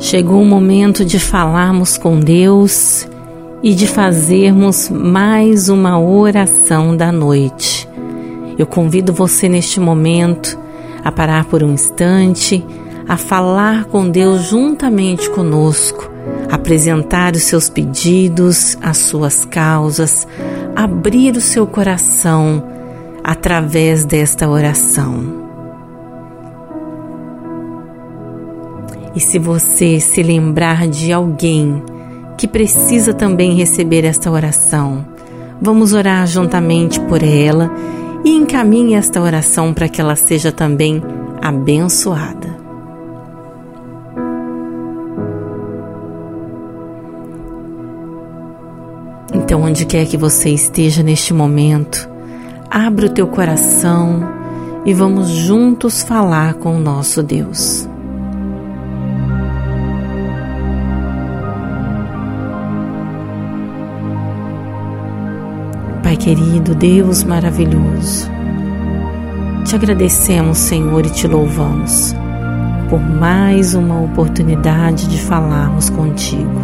Chegou o momento de falarmos com Deus e de fazermos mais uma oração da noite. Eu convido você neste momento a parar por um instante, a falar com Deus juntamente conosco, apresentar os seus pedidos, as suas causas, abrir o seu coração através desta oração. E se você se lembrar de alguém que precisa também receber esta oração, vamos orar juntamente por ela e encaminhe esta oração para que ela seja também abençoada. Então, onde quer que você esteja neste momento, abra o teu coração e vamos juntos falar com o nosso Deus. Pai querido, Deus maravilhoso, te agradecemos, Senhor, e te louvamos por mais uma oportunidade de falarmos contigo.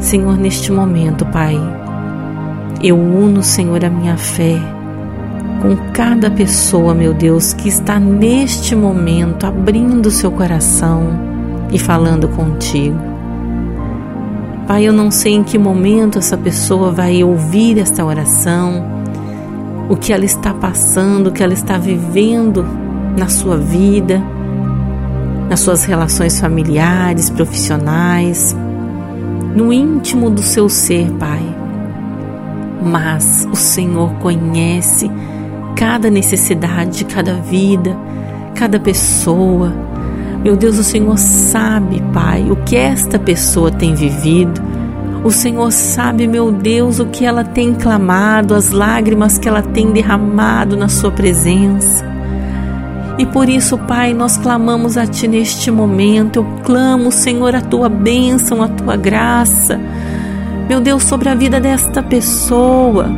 Senhor, neste momento, Pai, eu uno, Senhor, a minha fé com cada pessoa, meu Deus, que está neste momento abrindo seu coração e falando contigo. Pai, eu não sei em que momento essa pessoa vai ouvir esta oração, o que ela está passando, o que ela está vivendo na sua vida, nas suas relações familiares, profissionais, no íntimo do seu ser, Pai. Mas o Senhor conhece cada necessidade de cada vida, cada pessoa meu Deus, o Senhor sabe, Pai, o que esta pessoa tem vivido. O Senhor sabe, meu Deus, o que ela tem clamado, as lágrimas que ela tem derramado na Sua presença. E por isso, Pai, nós clamamos a Ti neste momento. Eu clamo, Senhor, a Tua bênção, a Tua graça. Meu Deus, sobre a vida desta pessoa.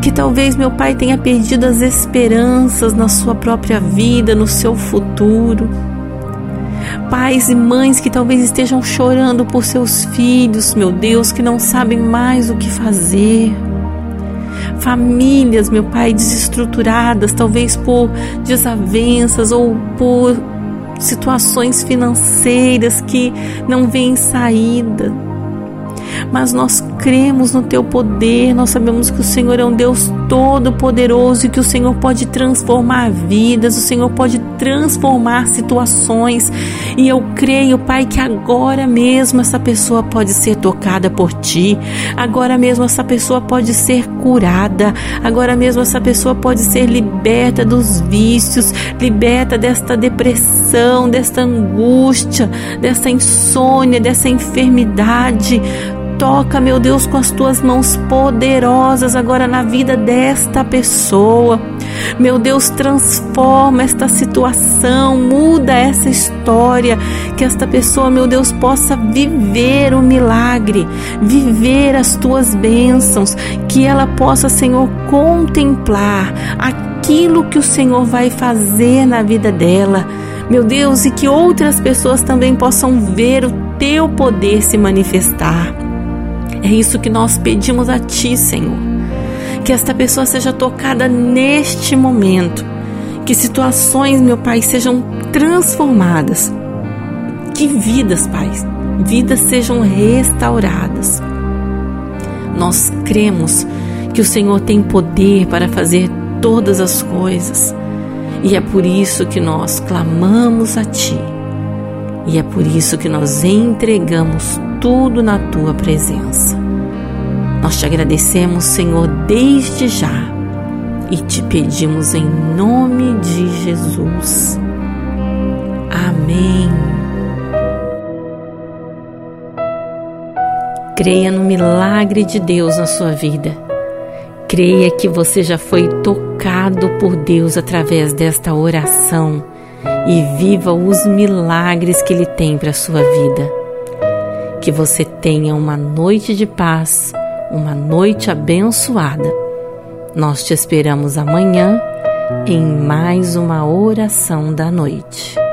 Que talvez meu Pai tenha perdido as esperanças na sua própria vida, no seu futuro pais e mães que talvez estejam chorando por seus filhos, meu Deus, que não sabem mais o que fazer. Famílias, meu Pai, desestruturadas, talvez por desavenças ou por situações financeiras que não veem saída mas nós cremos no teu poder, nós sabemos que o Senhor é um Deus todo-poderoso e que o Senhor pode transformar vidas, o Senhor pode transformar situações. E eu creio, Pai, que agora mesmo essa pessoa pode ser tocada por ti, agora mesmo essa pessoa pode ser curada, agora mesmo essa pessoa pode ser liberta dos vícios, liberta desta depressão, desta angústia, dessa insônia, dessa enfermidade Toca, meu Deus, com as tuas mãos poderosas agora na vida desta pessoa. Meu Deus, transforma esta situação, muda essa história, que esta pessoa, meu Deus, possa viver o milagre, viver as tuas bênçãos, que ela possa, Senhor, contemplar aquilo que o Senhor vai fazer na vida dela. Meu Deus, e que outras pessoas também possam ver o teu poder se manifestar. É isso que nós pedimos a Ti, Senhor. Que esta pessoa seja tocada neste momento. Que situações, meu Pai, sejam transformadas. Que vidas, Pai, vidas sejam restauradas. Nós cremos que o Senhor tem poder para fazer todas as coisas. E é por isso que nós clamamos a Ti. E é por isso que nós entregamos tudo na tua presença. Nós te agradecemos, Senhor, desde já e te pedimos em nome de Jesus. Amém. Creia no milagre de Deus na sua vida. Creia que você já foi tocado por Deus através desta oração e viva os milagres que Ele tem para a sua vida. Que você tenha uma noite de paz, uma noite abençoada. Nós te esperamos amanhã em mais uma oração da noite.